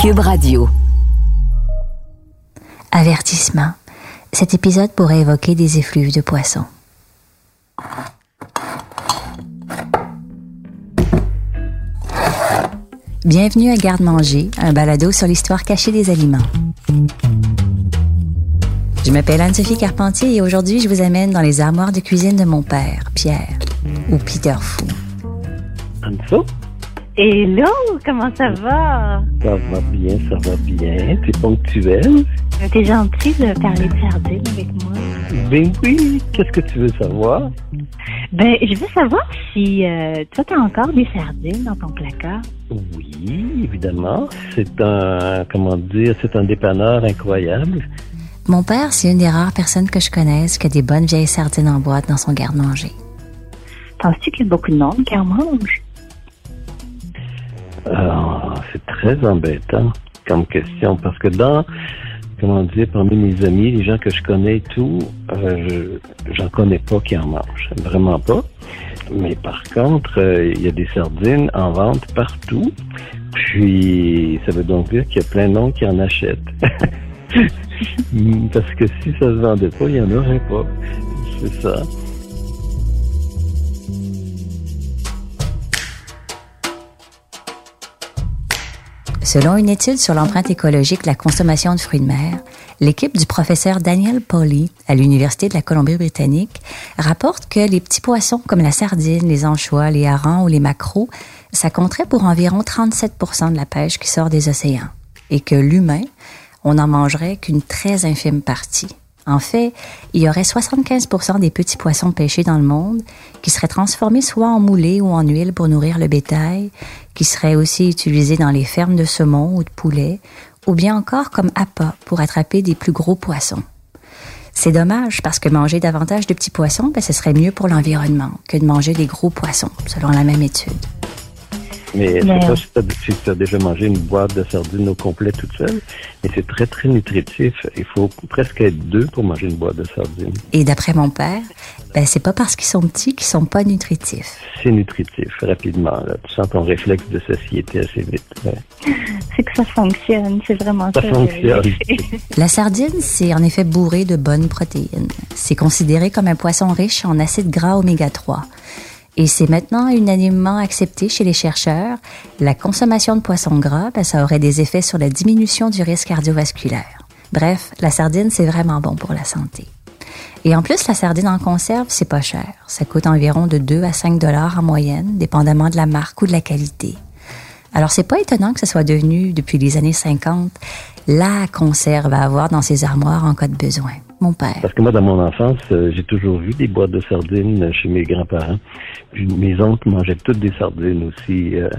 Cube Radio. Avertissement. Cet épisode pourrait évoquer des effluves de poissons. Bienvenue à Garde-Manger, un balado sur l'histoire cachée des aliments. Je m'appelle Anne-Sophie Carpentier et aujourd'hui je vous amène dans les armoires de cuisine de mon père, Pierre, ou Peter Fou. Anne-Sophie? Hello, comment ça va? Ça va bien, ça va bien. T'es ponctuel? T'es gentil de parler de sardines avec moi. Ben oui, qu'est-ce que tu veux savoir? Ben, je veux savoir si euh, toi, t'as encore des sardines dans ton placard. Oui, évidemment. C'est un, comment dire, c'est un dépanneur incroyable. Mon père, c'est une des rares personnes que je connaisse qui a des bonnes vieilles sardines en boîte dans son garde-manger. Penses-tu qu'il y a beaucoup de monde qui en mange? C'est très embêtant comme question parce que dans, comment dire, parmi mes amis, les gens que je connais tout, euh, je- j'en connais pas qui en mangent. Vraiment pas. Mais par contre, euh, il y a des sardines en vente partout. Puis, ça veut donc dire qu'il y a plein de monde qui en achètent. Parce que si ça se vendait pas, il y en aurait pas. C'est ça. Selon une étude sur l'empreinte écologique de la consommation de fruits de mer, l'équipe du professeur Daniel Pauly à l'Université de la Colombie-Britannique rapporte que les petits poissons comme la sardine, les anchois, les harengs ou les maquereaux, ça compterait pour environ 37% de la pêche qui sort des océans. Et que l'humain, on n'en mangerait qu'une très infime partie. En fait, il y aurait 75% des petits poissons pêchés dans le monde qui seraient transformés soit en moulées ou en huile pour nourrir le bétail, qui seraient aussi utilisés dans les fermes de saumon ou de poulet, ou bien encore comme appât pour attraper des plus gros poissons. C'est dommage parce que manger davantage de petits poissons, ben, ce serait mieux pour l'environnement que de manger des gros poissons, selon la même étude. Mais je Mais, sais euh, pas si tu as, si as déjà mangé une boîte de sardines au complet toute seule, mais c'est très, très nutritif. Il faut presque être deux pour manger une boîte de sardines. Et d'après mon père, ben, c'est pas parce qu'ils sont petits qu'ils sont pas nutritifs. C'est nutritif, rapidement. Là. Tu sens ton réflexe de satiété assez vite. Ouais. C'est que ça fonctionne, c'est vraiment ça. Ça fonctionne. La sardine, c'est en effet bourré de bonnes protéines. C'est considéré comme un poisson riche en acides gras oméga 3. Et c'est maintenant unanimement accepté chez les chercheurs. La consommation de poissons gras, ben, ça aurait des effets sur la diminution du risque cardiovasculaire. Bref, la sardine, c'est vraiment bon pour la santé. Et en plus, la sardine en conserve, c'est pas cher. Ça coûte environ de 2 à 5 dollars en moyenne, dépendamment de la marque ou de la qualité. Alors, c'est pas étonnant que ce soit devenu, depuis les années 50, la conserve à avoir dans ses armoires en cas de besoin. Mon père. Parce que moi, dans mon enfance, euh, j'ai toujours vu des boîtes de sardines chez mes grands-parents. Puis mes oncles mangeaient toutes des sardines aussi euh,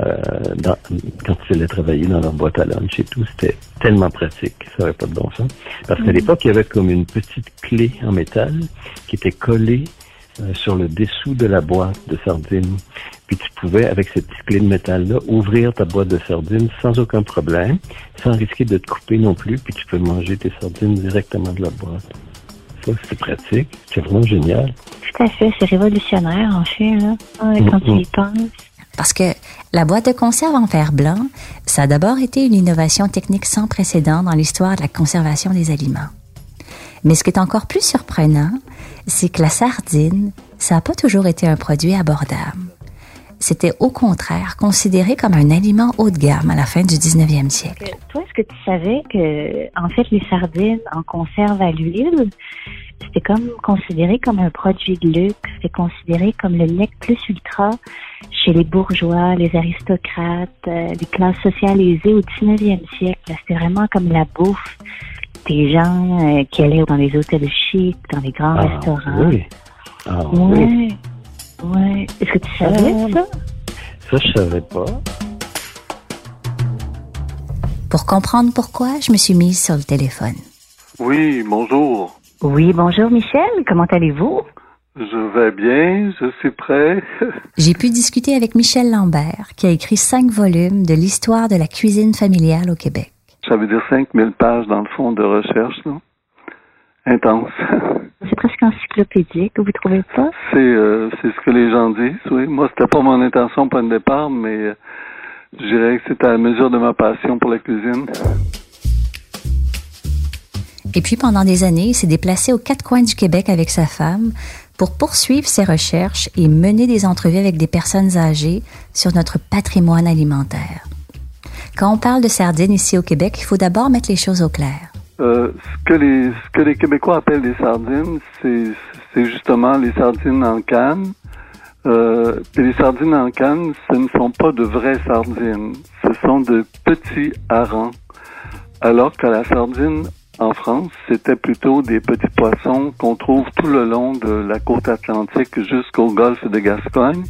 euh, dans- quand ils allaient travailler dans leur boîte à lunch et tout. C'était tellement pratique, ça n'avait pas de bon sens. Parce qu'à l'époque, il y avait comme une petite clé en métal qui était collée euh, sur le dessous de la boîte de sardines. Puis tu pouvais, avec cette petite clé de métal-là, ouvrir ta boîte de sardines sans aucun problème, sans risquer de te couper non plus, puis tu peux manger tes sardines directement de la boîte. Ça, c'est pratique. C'est vraiment génial. Tout à fait, c'est révolutionnaire en fait, là, Ouais, quand tu y penses. Parce que la boîte de conserve en fer blanc, ça a d'abord été une innovation technique sans précédent dans l'histoire de la conservation des aliments. Mais ce qui est encore plus surprenant, c'est que la sardine, ça n'a pas toujours été un produit abordable. C'était au contraire considéré comme un aliment haut de gamme à la fin du 19e siècle. Que- Toi, est-ce que tu savais que, en fait, les sardines en conserve à l'huile, c'était comme considéré comme un produit de luxe, c'était considéré comme le nec plus ultra chez les bourgeois, les aristocrates, euh, les classes sociales aisées au 19e siècle. C'était vraiment comme la bouffe des gens euh, qui allaient dans les hôtels chics, dans les grands restaurants. oui. Ah, oui. Ouais. Ouais. Est-ce que tu savais Ah. ça? Ça, je savais pas. Pour comprendre pourquoi, je me suis mise sur le téléphone. Oui, bonjour. Oui, bonjour Michel, comment allez-vous? Je vais bien, je suis prêt. J'ai pu discuter avec Michel Lambert, qui a écrit cinq volumes de l'histoire de la cuisine familiale au Québec. Ça veut dire 5000 pages dans le fond de recherche, là. Intense. C'est presque encyclopédique, vous trouvez pas? C'est euh, c'est ce que les gens disent, oui. Moi, c'était pas mon intention pour le départ, mais euh, Je dirais que c'est à la mesure de ma passion pour la cuisine. Et puis pendant des années, il s'est déplacé aux quatre coins du Québec avec sa femme pour poursuivre ses recherches et mener des entrevues avec des personnes âgées sur notre patrimoine alimentaire. Quand on parle de sardines ici au Québec, il faut d'abord mettre les choses au clair. Euh, ce, que les, ce que les Québécois appellent des sardines, c'est justement les sardines en canne. Euh, les sardines en canne, ce ne sont pas de vraies sardines. Ce sont de petits harengs. Alors que la sardine en France, c'était plutôt des petits poissons qu'on trouve tout le long de la côte atlantique jusqu'au golfe de Gascogne,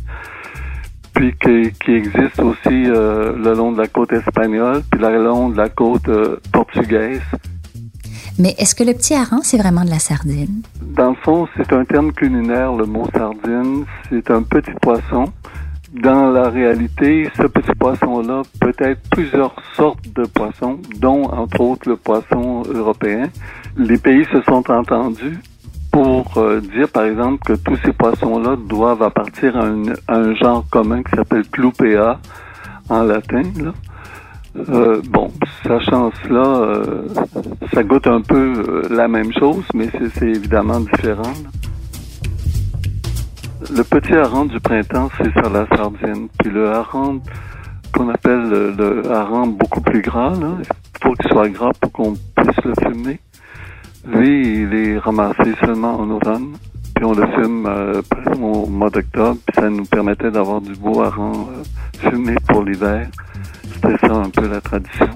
puis qui, qui existent aussi euh, le long de la côte espagnole, puis le long de la côte euh, portugaise. Mais est-ce que le petit hareng, c'est vraiment de la sardine? Dans le fond, c'est un terme culinaire, le mot sardine. C'est un petit poisson dans la réalité, ce petit poisson-là peut être plusieurs sortes de poissons, dont entre autres le poisson européen. Les pays se sont entendus pour euh, dire, par exemple, que tous ces poissons-là doivent appartenir à, un genre commun qui s'appelle Clupea en latin. Euh, bon, sachant cela, euh, ça goûte un peu la même chose, mais c'est évidemment différent. Le petit hareng du printemps, c'est sur la sardine. Puis le hareng qu'on appelle le, hareng beaucoup plus gras, il faut qu'il soit gras pour qu'on puisse le fumer. Lui, il est ramassé seulement en automne. Puis on le fume euh, au mois d'octobre. Puis ça nous permettait d'avoir du beau hareng euh, fumé pour l'hiver. C'était ça un peu la tradition.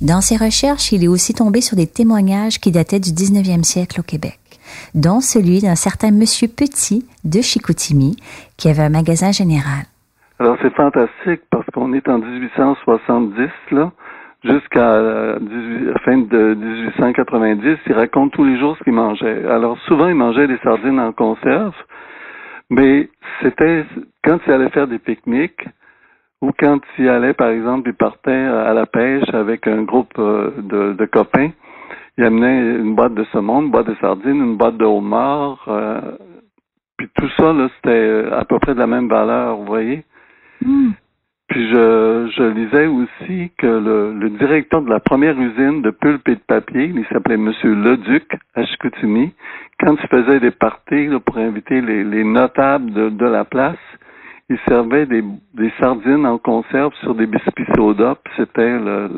Dans ses recherches, il est aussi tombé sur des témoignages qui dataient du 19e siècle au Québec dont celui d'un certain Monsieur Petit de Chicoutimi, qui avait un magasin général. Alors c'est fantastique parce qu'on est en 1870 là, jusqu'à la fin de 1890, il raconte tous les jours ce qu'il mangeait. Alors souvent il mangeait des sardines en conserve, mais c'était quand il allait faire des pique-niques ou quand il allait par exemple, il partait à la pêche avec un groupe euh, de copains il amenait une boîte de saumon, une boîte de sardines, une boîte de homard. Euh, puis tout ça, là, c'était euh, à peu près de la même valeur, vous voyez? Hmm. Puis je, je lisais aussi que le, le, directeur de la première usine de pulpe et de papier, il s'appelait Monsieur Leduc à Chicoutimi, quand il faisait des parties là, pour inviter les, les notables de, de, la place, il servait des, des sardines en conserve sur des biscuits soda, c'était le,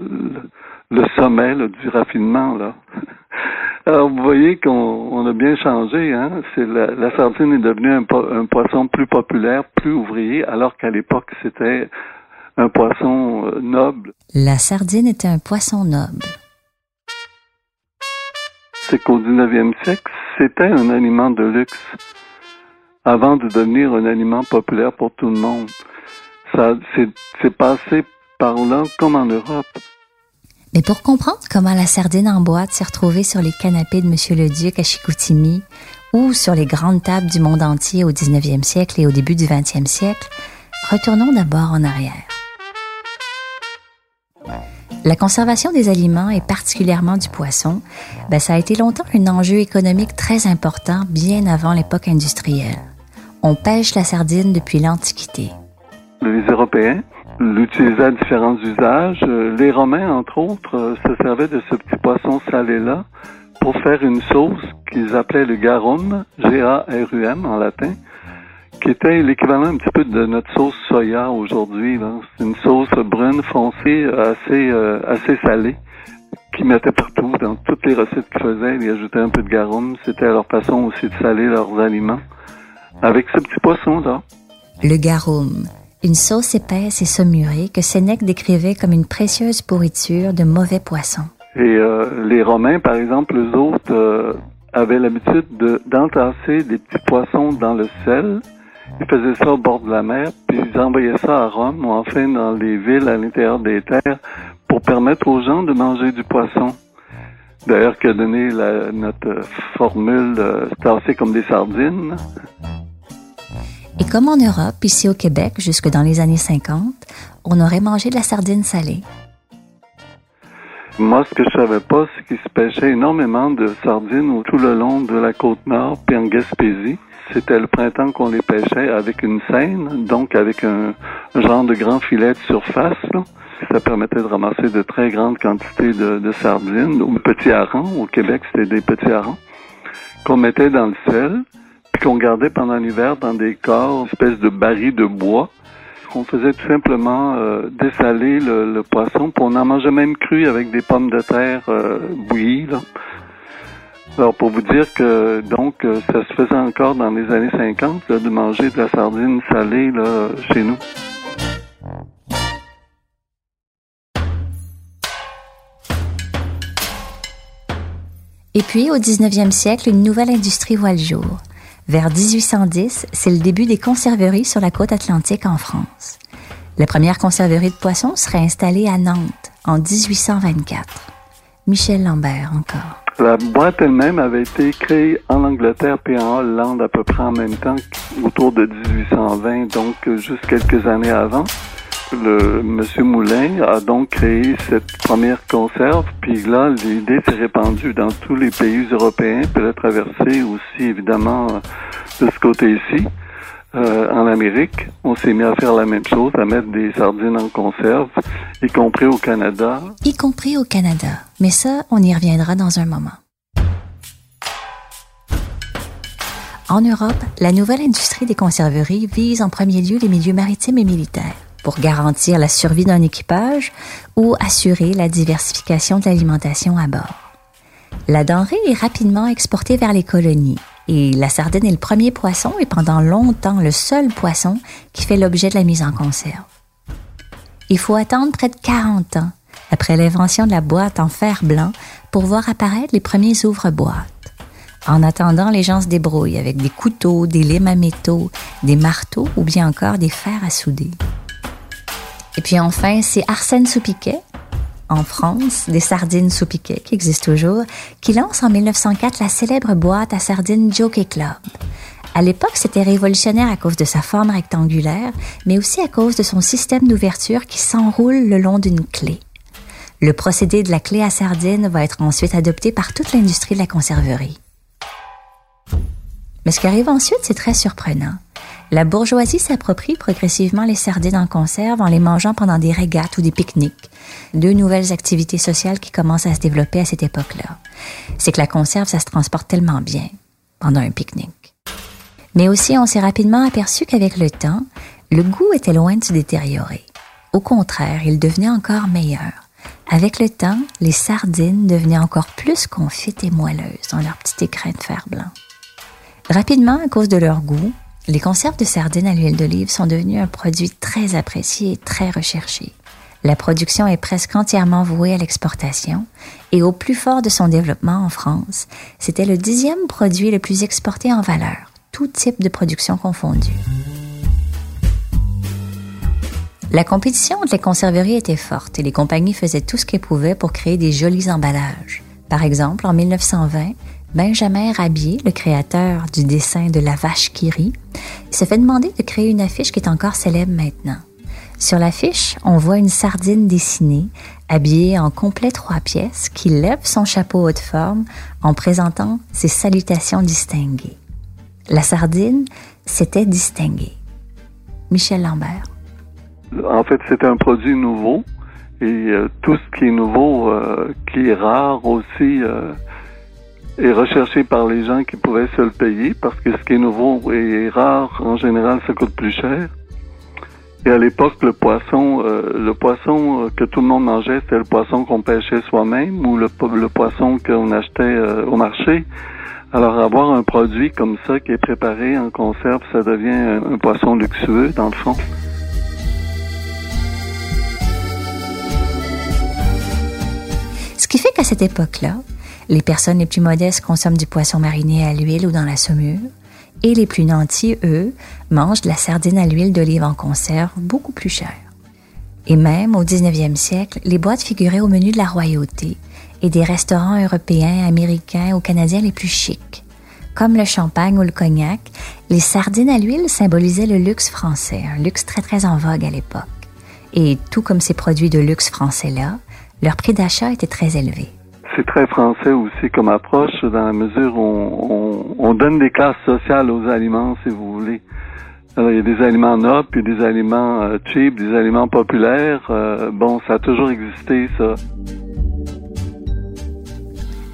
le sommet du raffinement. Là. Alors, vous voyez qu'on a bien changé. Hein? C'est la, sardine est devenue un, poisson plus populaire, plus ouvrier, alors qu'à l'époque, c'était un poisson euh, noble. La sardine était un poisson noble. C'est qu'au 19e siècle, c'était un aliment de luxe avant de devenir un aliment populaire pour tout le monde. Ça, c'est passé par là comme en Europe. Mais pour comprendre comment la sardine en boîte s'est retrouvée sur les canapés de Monsieur le Duc à Chicoutimi ou sur les grandes tables du monde entier au 19e siècle et au début du 20e siècle, retournons d'abord en arrière. La conservation des aliments et particulièrement du poisson, ben, ça a été longtemps un enjeu économique très important bien avant l'époque industrielle. On pêche la sardine depuis l'Antiquité. Les Européens l'utiliser à différents usages. Euh, les Romains, entre autres, euh, se servaient de ce petit poisson salé-là pour faire une sauce qu'ils appelaient le garum, G-A-R-U-M en latin, qui était l'équivalent un petit peu de notre sauce soya aujourd'hui. C'est une sauce brune foncée assez euh, assez salée qu'ils mettaient partout dans toutes les recettes qu'ils faisaient. Ils ajoutaient un peu de garum. C'était leur façon aussi de saler leurs aliments avec ce petit poisson là. Le garum, une sauce épaisse et saumurée que Sénèque décrivait comme une précieuse pourriture de mauvais poissons. Et euh, les Romains, par exemple, eux autres, euh, avaient l'habitude d'entasser des petits poissons dans le sel. Ils faisaient ça au bord de la mer, puis ils envoyaient ça à Rome ou enfin dans les villes à l'intérieur des terres pour permettre aux gens de manger du poisson. D'ailleurs, qui a donné la, notre formule euh, tasser comme des sardines. Et comme en Europe, ici au Québec, jusque dans les années 50, on aurait mangé de la sardine salée. Moi, ce que je savais pas, c'est qu'il se pêchait énormément de sardines tout le long de la côte nord, puis en Gaspésie. C'était le printemps qu'on les pêchait avec une seine, donc avec un, genre de grand filet de surface. Ça permettait de ramasser de très grandes quantités de, sardines ou petits harengs. Au Québec, c'était des petits harengs qu'on mettait dans le sel, puis qu'on gardait pendant l'hiver dans des corps, espèce de barils de bois. On faisait tout simplement euh, dessaler le, poisson, puis on en mangeait même cru avec des pommes de terre euh, bouillies. Alors pour vous dire que donc euh, ça se faisait encore dans les années 50 de manger de la sardine salée là, chez nous. Et puis, au 19e siècle, une nouvelle industrie voit le jour. Vers 1810, c'est le début des conserveries sur la côte atlantique en France. La première conserverie de poissons serait installée à Nantes en 1824. Michel Lambert encore. La boîte elle-même avait été créée en Angleterre et en Hollande à peu près en même temps, autour de 1820, donc juste quelques années avant. Le Monsieur Moulin a donc créé cette première conserve, puis là l'idée s'est répandue dans tous les pays européens, puis elle a traversé aussi évidemment de ce côté-ci. Euh, en Amérique, on s'est mis à faire la même chose, à mettre des sardines en conserve, y compris au Canada. Y compris au Canada. Mais ça, on y reviendra dans un moment. En Europe, la nouvelle industrie des conserveries vise en premier lieu les milieux maritimes et militaires pour garantir la survie d'un équipage ou assurer la diversification de l'alimentation à bord. La denrée est rapidement exportée vers les colonies et la sardine est le premier poisson et pendant longtemps le seul poisson qui fait l'objet de la mise en conserve. Il faut attendre près de 40 ans après l'invention de la boîte en fer blanc pour voir apparaître les premiers ouvre-boîtes. En attendant, les gens se débrouillent avec des couteaux, des limes à métaux, des marteaux ou bien encore des fers à souder. Et puis enfin, c'est Arsène Soupiquet, en France, des sardines sous piquet, qui existent toujours, qui lance en 1904 la célèbre boîte à sardines Jockey Club. À l'époque, c'était révolutionnaire à cause de sa forme rectangulaire, mais aussi à cause de son système d'ouverture qui s'enroule le long d'une clé. Le procédé de la clé à sardines va être ensuite adopté par toute l'industrie de la conserverie. Mais ce qui arrive ensuite, c'est très surprenant. La bourgeoisie s'approprie progressivement les sardines en conserve en les mangeant pendant des régates ou des pique-niques. Deux nouvelles activités sociales qui commencent à se développer à cette époque-là. C'est que la conserve, ça se transporte tellement bien pendant un pique-nique. Mais aussi, on s'est rapidement aperçu qu'avec le temps, le goût était loin de se détériorer. Au contraire, il devenait encore meilleur. Avec le temps, les sardines devenaient encore plus confites et moelleuses dans leur petit écrin de fer blanc. Rapidement, à cause de leur goût, les conserves de sardines à l'huile d'olive sont devenues un produit très apprécié et très recherché. La production est presque entièrement vouée à l'exportation et au plus fort de son développement en France, c'était le dixième produit le plus exporté en valeur, tout type de production confondue. La compétition entre les conserveries était forte et les compagnies faisaient tout ce qu'elles pouvaient pour créer des jolis emballages. Par exemple, en 1920, Benjamin Rabier, le créateur du dessin de la vache qui rit, se fait demander de créer une affiche qui est encore célèbre maintenant. Sur l'affiche, on voit une sardine dessinée, habillée en complet trois pièces, qui lève son chapeau haute forme en présentant ses salutations distinguées. La sardine s'était distinguée. Michel Lambert. En fait, c'est un produit nouveau et euh, tout ce qui est nouveau, euh, qui est rare aussi, euh, est recherché par les gens qui pouvaient se le payer parce que ce qui est nouveau et rare, en général, ça coûte plus cher. Et à l'époque, le poisson, euh, le poisson euh, que tout le monde mangeait, c'était le poisson qu'on pêchait soi-même ou le, le poisson qu'on achetait euh, au marché. Alors avoir un produit comme ça qui est préparé en conserve, ça devient un poisson luxueux dans le fond. Ce qui fait qu'à cette époque-là, les personnes les plus modestes consomment du poisson mariné à l'huile ou dans la saumure, et les plus nantis, eux, mangent de la sardine à l'huile d'olive en conserve beaucoup plus chère. Et même au 19e siècle, les boîtes figuraient au menu de la royauté et des restaurants européens, américains ou canadiens les plus chics. Comme le champagne ou le cognac, les sardines à l'huile symbolisaient le luxe français, un luxe très très en vogue à l'époque. Et tout comme ces produits de luxe français-là, leur prix d'achat était très élevé c'est très français aussi comme approche, dans la mesure où on, donne des classes sociales aux aliments, si vous voulez. Alors, il y a des aliments nobles, puis des aliments euh, cheap, des aliments populaires. Euh, bon, ça a toujours existé, ça.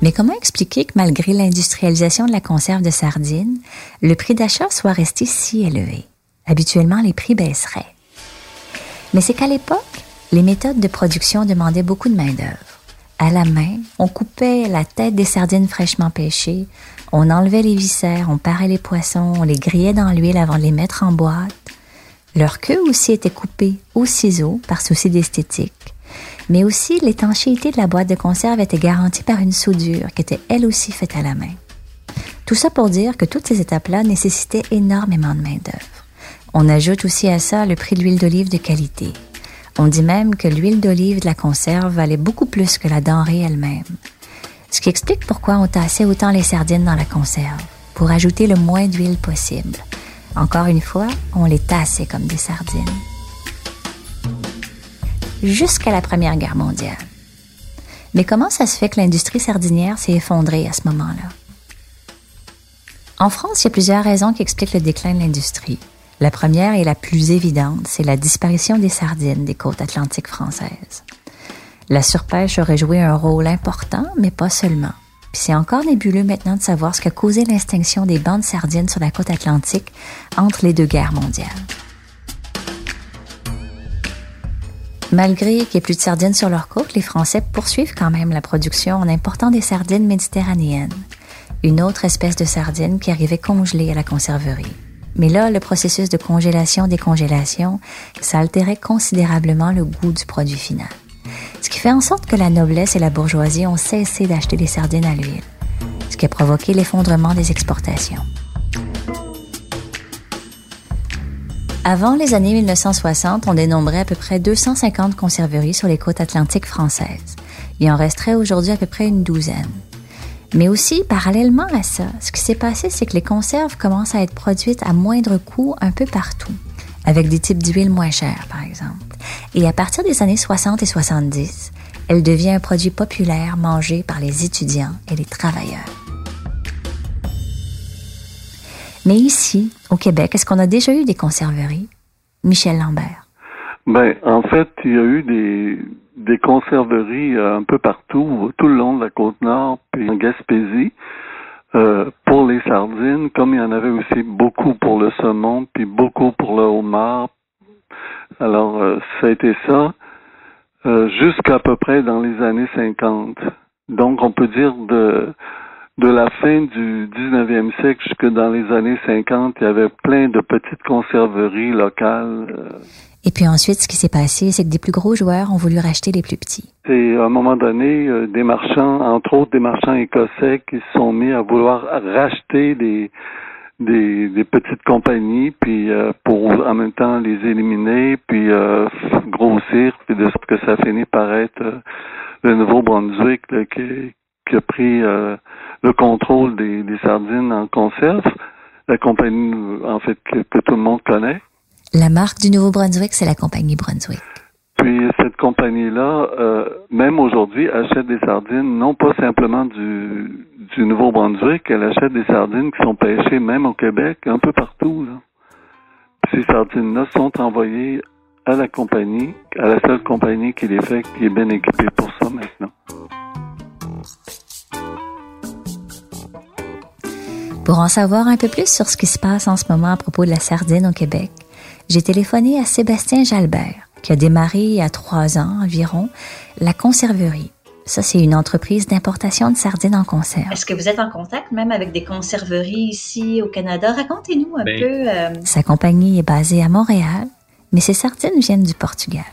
Mais comment expliquer que malgré l'industrialisation de la conserve de sardines, le prix d'achat soit resté si élevé? Habituellement, les prix baisseraient. Mais c'est qu'à l'époque, les méthodes de production demandaient beaucoup de main-d'œuvre. À la main, on coupait la tête des sardines fraîchement pêchées, on enlevait les viscères, on parait les poissons, on les grillait dans l'huile avant de les mettre en boîte. Leur queue aussi était coupée au ciseau par souci d'esthétique. Mais aussi, l'étanchéité de la boîte de conserve était garantie par une soudure qui était elle aussi faite à la main. Tout ça pour dire que toutes ces étapes-là nécessitaient énormément de main-d'œuvre. On ajoute aussi à ça le prix de l'huile d'olive de qualité. On dit même que l'huile d'olive de la conserve valait beaucoup plus que la denrée elle-même. Ce qui explique pourquoi on tassait autant les sardines dans la conserve, pour ajouter le moins d'huile possible. Encore une fois, on les tassait comme des sardines. Jusqu'à la Première Guerre mondiale. Mais comment ça se fait que l'industrie sardinière s'est effondrée à ce moment-là? En France, il y a plusieurs raisons qui expliquent le déclin de l'industrie. La première et la plus évidente, c'est la disparition des sardines des côtes atlantiques françaises. La surpêche aurait joué un rôle important, mais pas seulement. Puis c'est encore nébuleux maintenant de savoir ce qui a causé l'extinction des bandes sardines sur la côte atlantique entre les deux guerres mondiales. Malgré qu'il n'y ait plus de sardines sur leur côte, les Français poursuivent quand même la production en important des sardines méditerranéennes, une autre espèce de sardine qui arrivait congelée à la conserverie. Mais là, le processus de congélation-décongélation, ça altérait considérablement le goût du produit final. Ce qui fait en sorte que la noblesse et la bourgeoisie ont cessé d'acheter des sardines à l'huile, ce qui a provoqué l'effondrement des exportations. Avant les années 1960, on dénombrait à peu près 250 conserveries sur les côtes atlantiques françaises. Il en resterait aujourd'hui à peu près une douzaine. Mais aussi, parallèlement à ça, ce qui s'est passé, c'est que les conserves commencent à être produites à moindre coût un peu partout, avec des types d'huile moins chers, par exemple. Et à partir des années 60 et 70, elle devient un produit populaire mangé par les étudiants et les travailleurs. Mais ici, au Québec, est-ce qu'on a déjà eu des conserveries? Michel Lambert. Ben, en fait, il y a eu des, des conserveries euh, un peu partout, tout le long de la côte nord, puis en Gaspésie, euh, pour les sardines, comme il y en avait aussi beaucoup pour le saumon, puis beaucoup pour le homard. Alors, euh, ça a été ça jusqu'à peu près dans les années 50. Donc, on peut dire de de la fin du 19e siècle jusque dans les années 50, il y avait plein de petites conserveries locales. Et puis ensuite, ce qui s'est passé, c'est que des plus gros joueurs ont voulu racheter les plus petits. C'est à un moment donné euh, des marchands, entre autres des marchands écossais, qui se sont mis à vouloir racheter des des, des petites compagnies, puis euh, pour en même temps les éliminer, puis euh, grossir, puis de sorte que ça finit par être le Nouveau-Brunswick qui, qui, a pris le contrôle des, des, sardines en conserve, la compagnie en fait que tout le monde connaît. La marque du Nouveau-Brunswick, c'est la compagnie Brunswick. Puis cette compagnie-là, euh, même aujourd'hui, achète des sardines, non pas simplement du, du Nouveau-Brunswick, elle achète des sardines qui sont pêchées même au Québec, un peu partout. Là. ces sardines-là sont envoyées à la compagnie, à la seule compagnie qui les fait, qui est bien équipée pour ça maintenant. Pour en savoir un peu plus sur ce qui se passe en ce moment à propos de la sardine au Québec, j'ai téléphoné à Sébastien Jalbert, qui a démarré il y a trois ans environ la conserverie. Ça, c'est une entreprise d'importation de sardines en conserve. Est-ce que vous êtes en contact même avec des conserveries ici au Canada? Racontez-nous un ben, peu. Euh, Sa compagnie est basée à Montréal, mais ses sardines viennent du Portugal.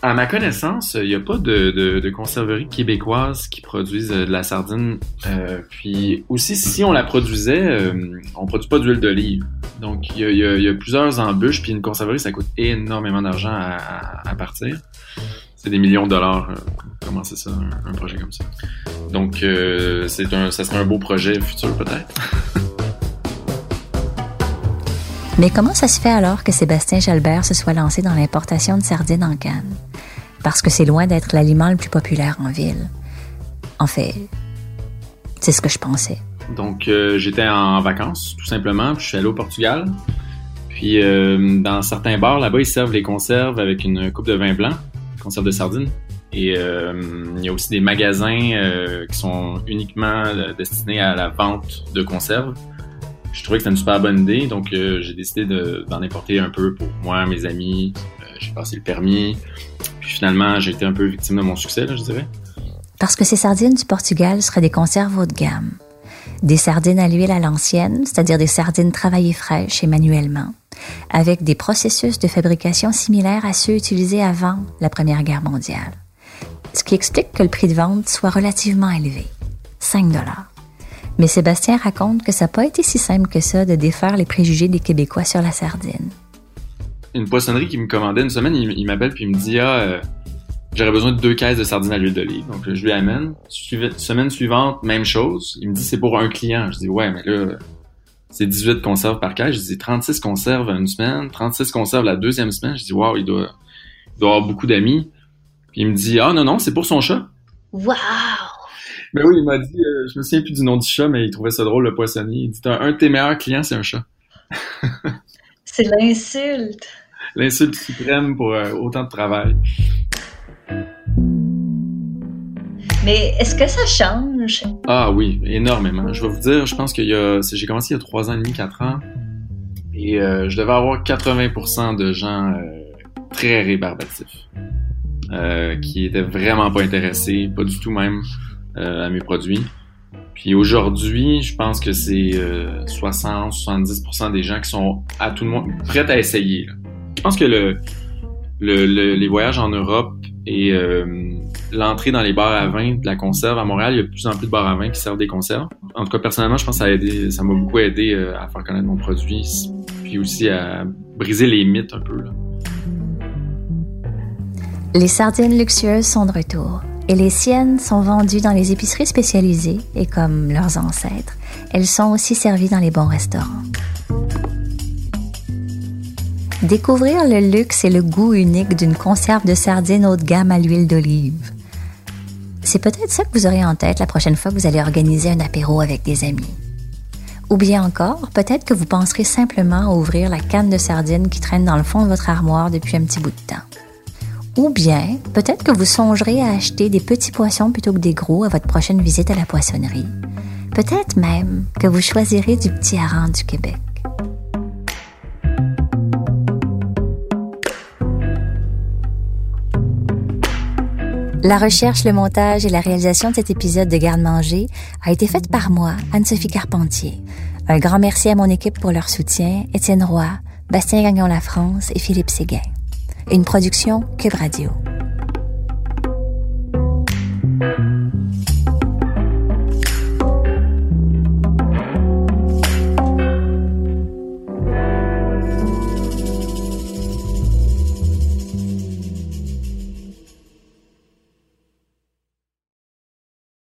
À ma connaissance, il n'y a pas de, de, conserverie québécoise qui produisent euh, de la sardine. Euh, puis aussi, si on la produisait, euh, on produit pas d'huile d'olive. Donc, il y, a, plusieurs embûches. Puis une conserverie, ça coûte énormément d'argent à, partir. C'est des millions de dollars euh, commencer ça, un, projet comme ça. Donc, c'est un, ça serait un beau projet futur peut-être. Mais comment ça se fait alors que Sébastien Jalbert se soit lancé dans l'importation de sardines en canne? Parce que c'est loin d'être l'aliment le plus populaire en ville. En fait, c'est ce que je pensais. Donc, euh, j'étais en vacances, tout simplement, puis je suis allé au Portugal. Puis euh, dans certains bars là-bas, ils servent les conserves avec une coupe de vin blanc, conserve de sardines. Et euh, il y a aussi des magasins qui sont uniquement destinés à la vente de conserves. Je trouvais que c'était une super bonne idée, donc j'ai décidé d'en importer un peu pour moi, mes amis. j'ai passé le permis. Finalement, j'ai été un peu victime de mon succès, je dirais. Parce que ces sardines du Portugal seraient des conserves haut de gamme. Des sardines à l'huile à l'ancienne, c'est-à-dire des sardines travaillées fraîches et manuellement, avec des processus de fabrication similaires à ceux utilisés avant la Première Guerre mondiale. Ce qui explique que le prix de vente soit relativement élevé, 5 dollars. Mais Sébastien raconte que ça n'a pas été si simple que ça de défaire les préjugés des Québécois sur la sardine. Une poissonnerie qui me commandait une semaine, il, m'appelle puis il me dit Ah, euh, j'aurais besoin de deux caisses de sardines à l'huile d'olive. Donc, je lui amène. Semaine suivante, même chose. Il me dit, c'est pour un client. Je dis, ouais, mais là, c'est 18 conserves par caisse. Je dis, 36 conserves une semaine, 36 conserves la deuxième semaine. Je dis, waouh, il doit, il doit avoir beaucoup d'amis. Puis il me dit, ah non, non, c'est pour son chat. Waouh! Mais oui, il m'a dit, euh, je me souviens plus du nom du chat, mais il trouvait ça drôle, le poissonnier. Il dit, un, de tes meilleurs clients, c'est un chat. c'est l'insulte. L'insulte suprême pour euh, autant de travail. Mais est-ce que ça change? Ah oui, énormément. Je vais vous dire, je pense que j'ai commencé il y a trois ans et demi, quatre ans, et euh, je devais avoir 80% de gens euh, très rébarbatifs, euh, qui étaient vraiment pas intéressés, pas du tout même, à mes produits. Puis aujourd'hui, je pense que c'est 60-70% des gens qui sont à tout le monde prêts à essayer. Je pense que le, les voyages en Europe et euh, l'entrée dans les bars à vin de la conserve à Montréal, il y a de plus en plus de bars à vin qui servent des conserves. En tout cas, personnellement, je pense que ça a aidé, ça m'a beaucoup aidé euh, à faire connaître mon produit, puis aussi à briser les mythes un peu. Les sardines luxueuses sont de retour et les siennes sont vendues dans les épiceries spécialisées et comme leurs ancêtres, elles sont aussi servies dans les bons restaurants. Découvrir le luxe et le goût unique d'une conserve de sardines haut de gamme à l'huile d'olive. C'est peut-être ça que vous aurez en tête la prochaine fois que vous allez organiser un apéro avec des amis. Ou bien encore, peut-être que vous penserez simplement à ouvrir la canne de sardines qui traîne dans le fond de votre armoire depuis un petit bout de temps. Ou bien, peut-être que vous songerez à acheter des petits poissons plutôt que des gros à votre prochaine visite à la poissonnerie. Peut-être même que vous choisirez du petit hareng du Québec. La recherche, le montage et la réalisation de cet épisode de Garde-Manger a été faite par moi, Anne-Sophie Carpentier. Un grand merci à mon équipe pour leur soutien, Étienne Roy, Bastien Gagnon La France et Philippe Séguin. Une production Cube Radio.